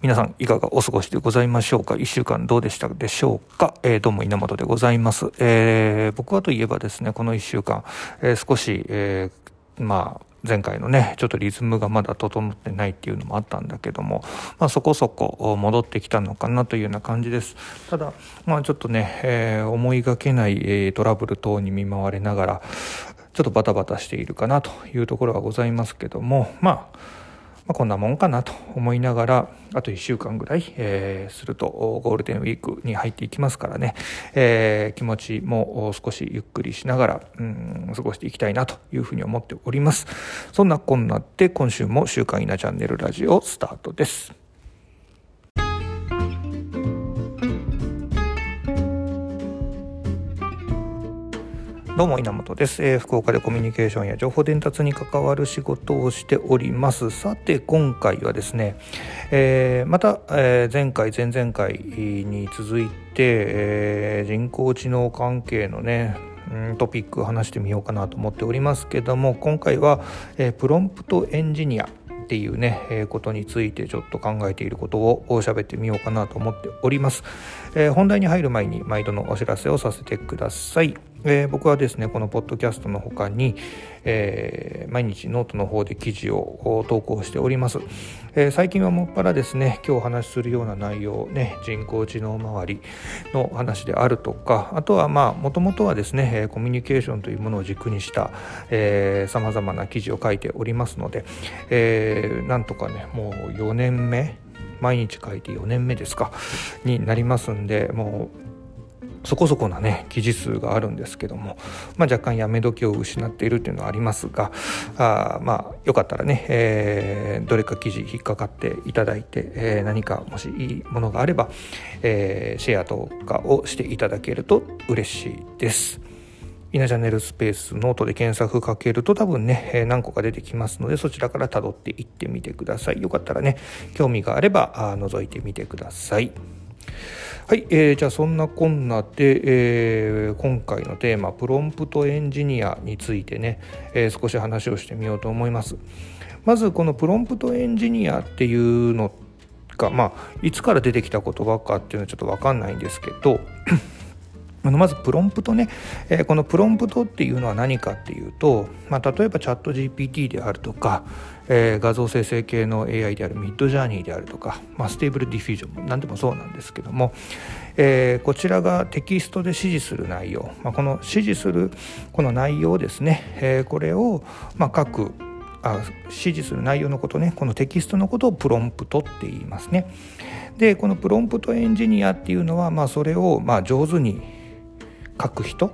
皆さんいかがお過ごしでございましょうか？一週間どうでしたでしょうか、えー、どうも稲本でございます。えー、僕はといえばですね、この一週間、えー、少し、えー、まあ、前回のね、ちょっとリズムがまだ整ってないっていうのもあったんだけども、まあそこそこ戻ってきたのかなというような感じです。ただ、まあちょっとね、えー、思いがけない、えー、トラブル等に見舞われながら、ちょっとバタバタしているかなというところはございますけども、まあ、まあ、こんなもんかなと思いながらあと1週間ぐらい、えー、するとゴールデンウィークに入っていきますからね、えー、気持ちも少しゆっくりしながらうん過ごしていきたいなというふうに思っております。そんなこんなで今週も「週刊稲チャンネルラジオ」スタートです。どうも稲本です、えー、福岡でコミュニケーションや情報伝達に関わる仕事をしております。さて今回はですね、えー、また、えー、前回前々回に続いて、え人工知能関係のねトピック話してみようかなと思っておりますけども今回は、えプロンプトエンジニアっていうね、えことについてちょっと考えていることを喋ってみようかなと思っております、え本題に入る前に毎度のお知らせをさせてください。えー、僕はですねこのポッドキャストの他に、えー、毎日ノートの方で記事を投稿しております、えー、最近はもっぱらですね今日お話しするような内容ね人工知能周りの話であるとかあとはまあもともとはですねコミュニケーションというものを軸にしたさまざまな記事を書いておりますので、え、なんとかねもう4年目毎日書いて4年目ですかになりますんでもうそこそこなね記事数があるんですけども、まあ、若干やめ時を失っているっていうのはありますがあまあよかったらね、えー、どれか記事引っかかっていただいて、えー、何かもしいいものがあれば、えー、シェアとかをしていただけると嬉しいです。イナチャンネルスペースノートで検索かけると多分ね、え何個か出てきますのでそちらから辿っていってみてください。よかったらね、興味があればあ覗いてみてください。はい、えー、じゃあそんなこんなで、えー、今回のテーマプロンプトエンジニアについてね、えー、少し話をしてみようと思います。まずこのプロンプトエンジニアっていうのがまあいつから出てきた言葉かっていうのはちょっと分かんないんですけどまずプロンプトね、えー、このプロンプトっていうのは何かっていうと、まあ、例えばチャット GPT であるとか、えー、画像生成系の AI である Midjourney であるとか、まあ、 Stable Diffusion も何でもそうなんですけども、えー、こちらがテキストで指示する内容、まあ、この指示するこの内容ですね、えー、これを、まあ、各あ指示する内容のことね。このテキストのことをプロンプトって言いますね。でこのプロンプトエンジニアっていうのは、まあ、それをまあ上手に書く人？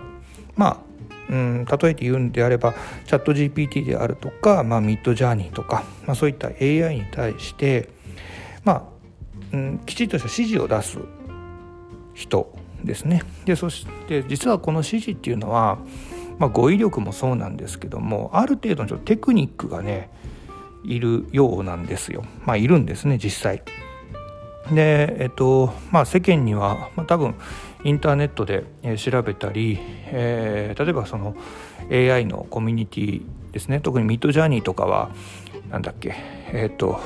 まあうん、例えて言うんであればチャット GPT であるとか、まあ、ミッドジャーニーとか、まあ、そういった AI に対して、まあうん、きちっとした指示を出す人ですね。でそして実はこの指示っていうのは、まあ、語彙力もそうなんですけどもある程度のテクニックがねいるようなんですよ。まあいるんですね実際。でえっとまあ世間には、まあ、多分インターネットで調べたり、えー、例えばその AI のコミュニティですね。特にミッドジャーニーとかはなんだっけえっ、ー、と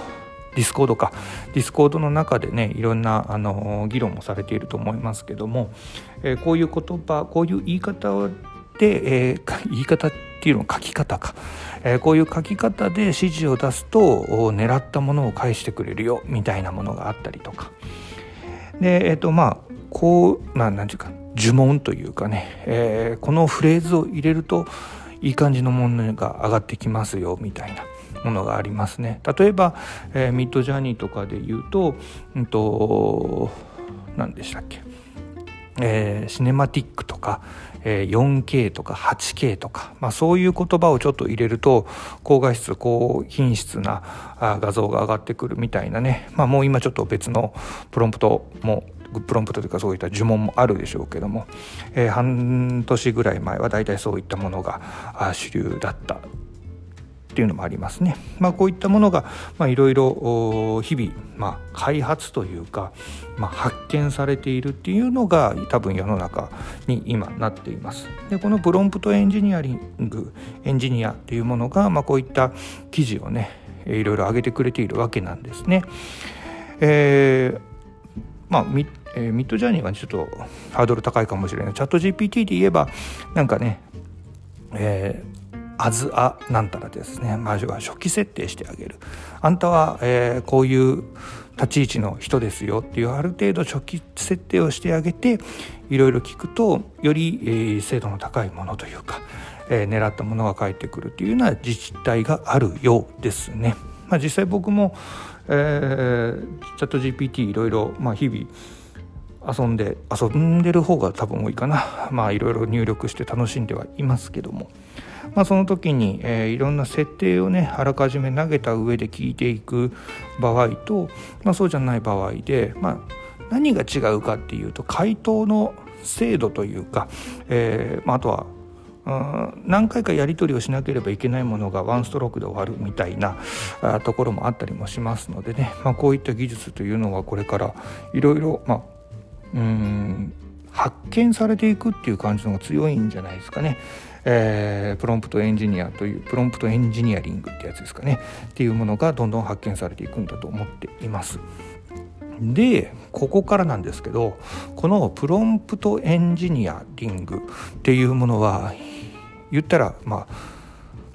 Discord か。 Discord の中でねいろんなあの議論もされていると思いますけども、えー、こういう言葉こういう言い方で、えー、言い方っていうの書き方か、えー、こういう書き方で指示を出すと狙ったものを返してくれるよみたいなものがあったりとか。でえっ、ー、とまあこうまあ何て言うか呪文というかね、えー、このフレーズを入れるといい感じのものが上がってきますよみたいなものがありますね。例えば、えー、ミッドジャーニーとかで言うと、うんと、何でしたっけ、えー、シネマティックとか、えー、4K とか 8K とか、まあ、そういう言葉をちょっと入れると高画質高品質な画像が上がってくるみたいなね、まあ、もう今ちょっと別のプロンプトもプロンプトというかそういった呪文もあるでしょうけども、えー、半年ぐらい前は大体そういったものが主流だったっていうのもありますね。まあ、こういったものがいろいろ日々、まあ、開発というか、まあ、発見されているっていうのが多分世の中に今なっています。でこのプロンプトエンジニアリングエンジニアっていうものが、まあ、こういった記事をねいろいろ上げてくれているわけなんですね。えー、まあえー、 Midjourney はちょっとハードル高いかもしれない。チャット GPT で言えばなんかね、えー、あずあなんたらですね、まあ、初期設定してあげる。あんたは、えー、こういう立ち位置の人ですよっていうある程度初期設定をしてあげていろいろ聞くとより、えー、精度の高いものというか、えー、狙ったものが返ってくるっていうような自治体があるようですね。まあ、実際僕も、えー、チャット GPT いろいろ、まあ、日々遊んで遊んでる方が多分多いかな。まあいろいろ入力して楽しんではいますけども、まあ、その時に、えー、いろんな設定をねあらかじめ投げた上で聞いていく場合と、まあ、そうじゃない場合で、まあ、何が違うかっていうと回答の精度というか、えーまあ、あとは何回かやり取りをしなければいけないものがワンストロークで終わるみたいなところもあったりもしますのでね、まあ、こういった技術というのはこれからいろいろうん発見されていくっていう感じのが強いんじゃないですかね。えー、プロンプトエンジニアというプロンプトエンジニアリングってやつですかねっていうものがどんどん発見されていくんだと思っています。でここからなんですけどこのプロンプトエンジニアリングっていうものは言ったらまあ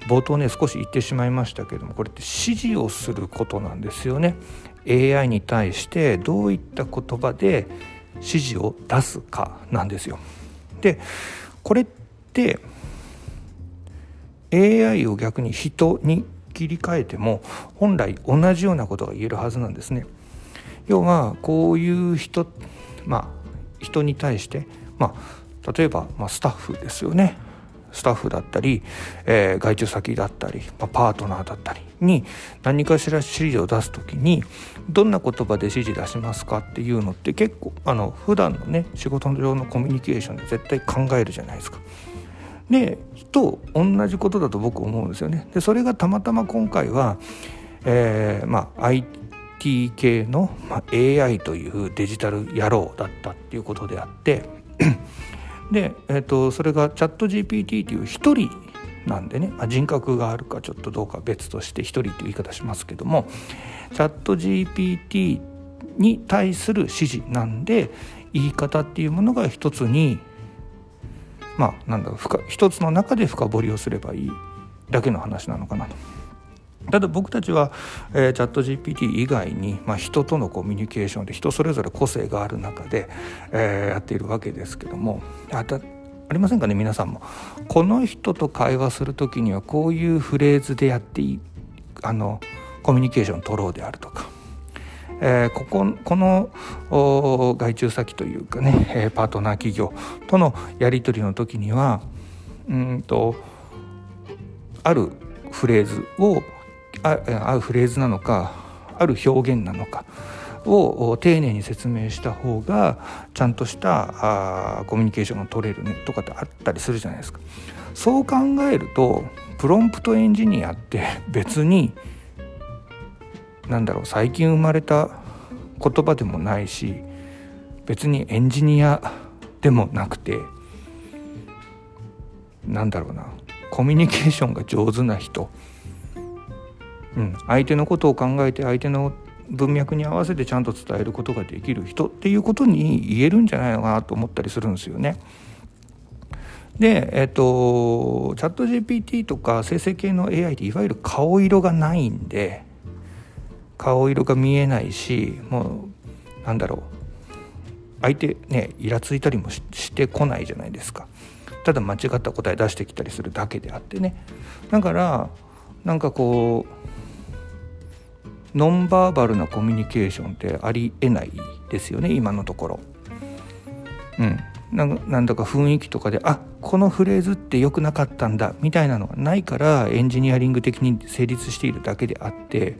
冒頭ね少し言ってしまいましたけどもこれって指示をすることなんですよね AI に対してどういった言葉で指示を出すかなんですよでこれって AI を逆に人に切り替えても本来同じようなことが言えるはずなんですね。要はこういう人まあ人に対して、まあ、例えば、まあ、スタッフですよねスタッフだったり、えー、外注先だったり、まあ、パートナーだったりに何かしら指示を出す時にどんな言葉で指示出しますかっていうのって結構あの普段のね仕事上のコミュニケーションで絶対考えるじゃないですか。でと同じことだと僕思うんですよね。でそれがたまたま今回は、えー、まあ IT 系の、まあ、AI というデジタル野郎だったっていうことであってで、えーと、それがチャット GPT という一人なんでね、まあ、人格があるかちょっとどうか別として一人という言い方しますけどもチャット GPT に対する指示なんで言い方っていうものが一つにまあなんだろう一つの中で深掘りをすればいいだけの話なのかなと。ただ僕たちは、えー、チャット GPT 以外に、まあ、人とのコミュニケーションで人それぞれ個性がある中で、えー、やっているわけですけどもあたありませんかね皆さんも。この人と会話する時にはこういうフレーズでやっていいあのコミュニケーション取ろうであるとかえー、こここの外注先というかね、え、パートナー企業とのやり取りの時にはうんとあるフレーズをああるフレーズなのかある表現なのかを丁寧に説明した方がちゃんとしたあコミュニケーションが取れるねとかってあったりするじゃないですか。そう考えるとプロンプトエンジニアって別になんだろう最近生まれた言葉でもないし別にエンジニアでもなくてなんだろうなコミュニケーションが上手な人、うん、相手のことを考えて相手の文脈に合わせてちゃんと伝えることができる人っていうことに言えるんじゃないのかなと思ったりするんですよね。で、えっと、チャット GPT とか生成系の AI っていわゆる顔色がないんで顔色が見えないしもうなんだろう。相手ねイラついたりもしてこないじゃないですか。ただ間違った答え出してきたりするだけであってね。だからなんかこうノンバーバルなコミュニケーションってありえないですよね今のところ。うんなんだか雰囲気とかであこのフレーズって良くなかったんだみたいなのがないからエンジニアリング的に成立しているだけであって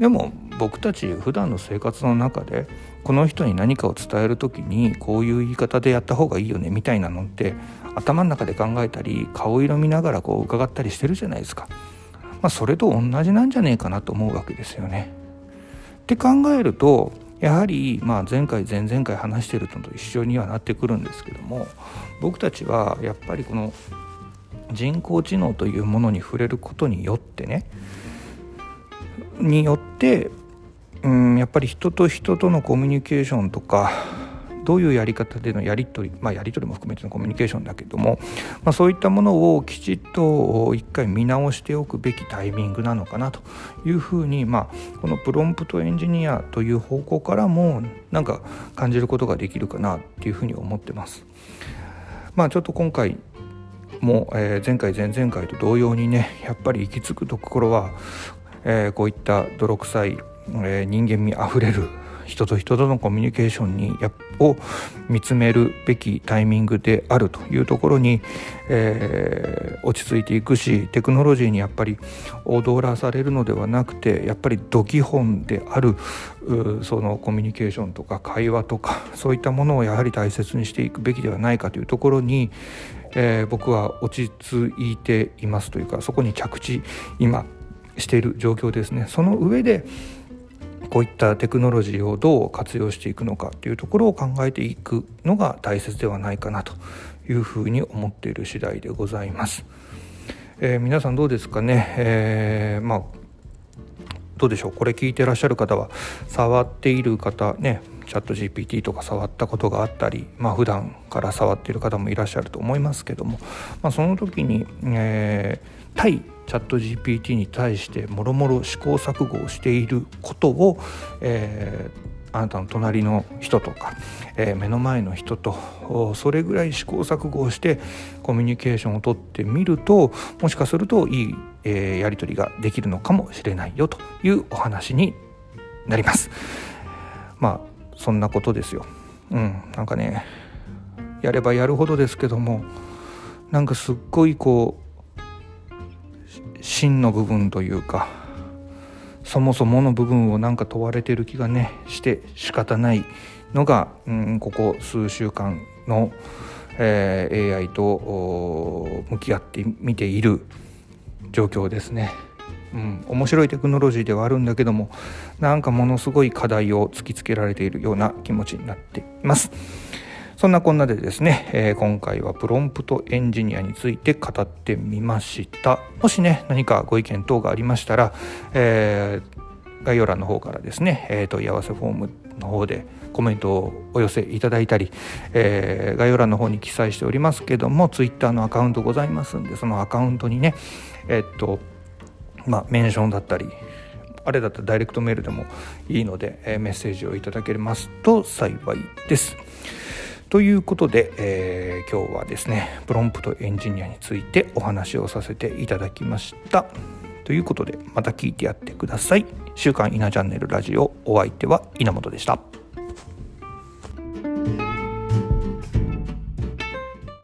でも僕たち普段の生活の中でこの人に何かを伝える時にこういう言い方でやった方がいいよねみたいなのって頭の中で考えたり顔色見ながらこう伺ったりしてるじゃないですか。まあ、それと同じなんじゃねえかなと思うわけですよね。って考えるとやはり、まあ、前回前々回話してるのと一緒にはなってくるんですけども僕たちはやっぱりこの人工知能というものに触れることによってねによってうんやっぱり人と人とのコミュニケーションとかどういうやり方でのやり取り、まあ、やり取りも含めてのコミュニケーションだけども、まあ、そういったものをきちっと一回見直しておくべきタイミングなのかなというふうに、まあ、このプロンプトエンジニアという方向からもなんか感じることができるかなっていうふうに思ってます。まあ、ちょっと今回も、えー、前回前々回と同様にねやっぱり行き着くところは、えー、こういった泥臭い、えー、人間味あふれる人と人とのコミュニケーションにやを見つめるべきタイミングであるというところに、えー、落ち着いていくしテクノロジーにやっぱり踊らされるのではなくてやっぱり土基本であるそのコミュニケーションとか会話とかそういったものをやはり大切にしていくべきではないかというところに、えー、僕は落ち着いていますというかそこに着地今している状況ですね。その上でこういったテクノロジーをどう活用していくのかというところを考えていくのが大切ではないかなというふうに思っている次第でございます。えー、皆さんどうですかね、えー、まあどうでしょう？これ聞いてらっしゃる方は触っている方ねチャット GPT とか触ったことがあったりまあ普段から触っている方もいらっしゃると思いますけども、まあ、その時に、えー、対チャット GPT に対してもろもろ試行錯誤をしていることを、えー、あなたの隣の人とか、えー、目の前の人とそれぐらい試行錯誤をしてコミュニケーションをとってみるともしかするといい、えー、やり取りができるのかもしれないよというお話になります。まあそんなことですよ。うん、なんかねやればやるほどですけどもなんかすっごいこう真の部分というかそもそもの部分をなんか問われてる気がねして仕方ないのが、うん、ここ数週間の、えー、AI と向き合ってみている状況ですね。うん、面白いテクノロジーではあるんだけどもなんかものすごい課題を突きつけられているような気持ちになっています。そんなこんなでですね、えー、今回はプロンプトエンジニアについて語ってみましたもしね何かご意見等がありましたら、えー、概要欄の方からですね、えー、問い合わせフォームの方でコメントをお寄せいただいたり、えー、概要欄の方に記載しておりますけども Twitter のアカウントございますんでそのアカウントにねえっとまあメンションだったりあれだったらダイレクトメールでもいいので、えー、メッセージをいただけますと幸いです。ということで、えー、今日はですねプロンプトエンジニアについてお話をさせていただきました。ということでまた聞いてやってください。週刊稲チャンネルラジオお相手は稲本でした。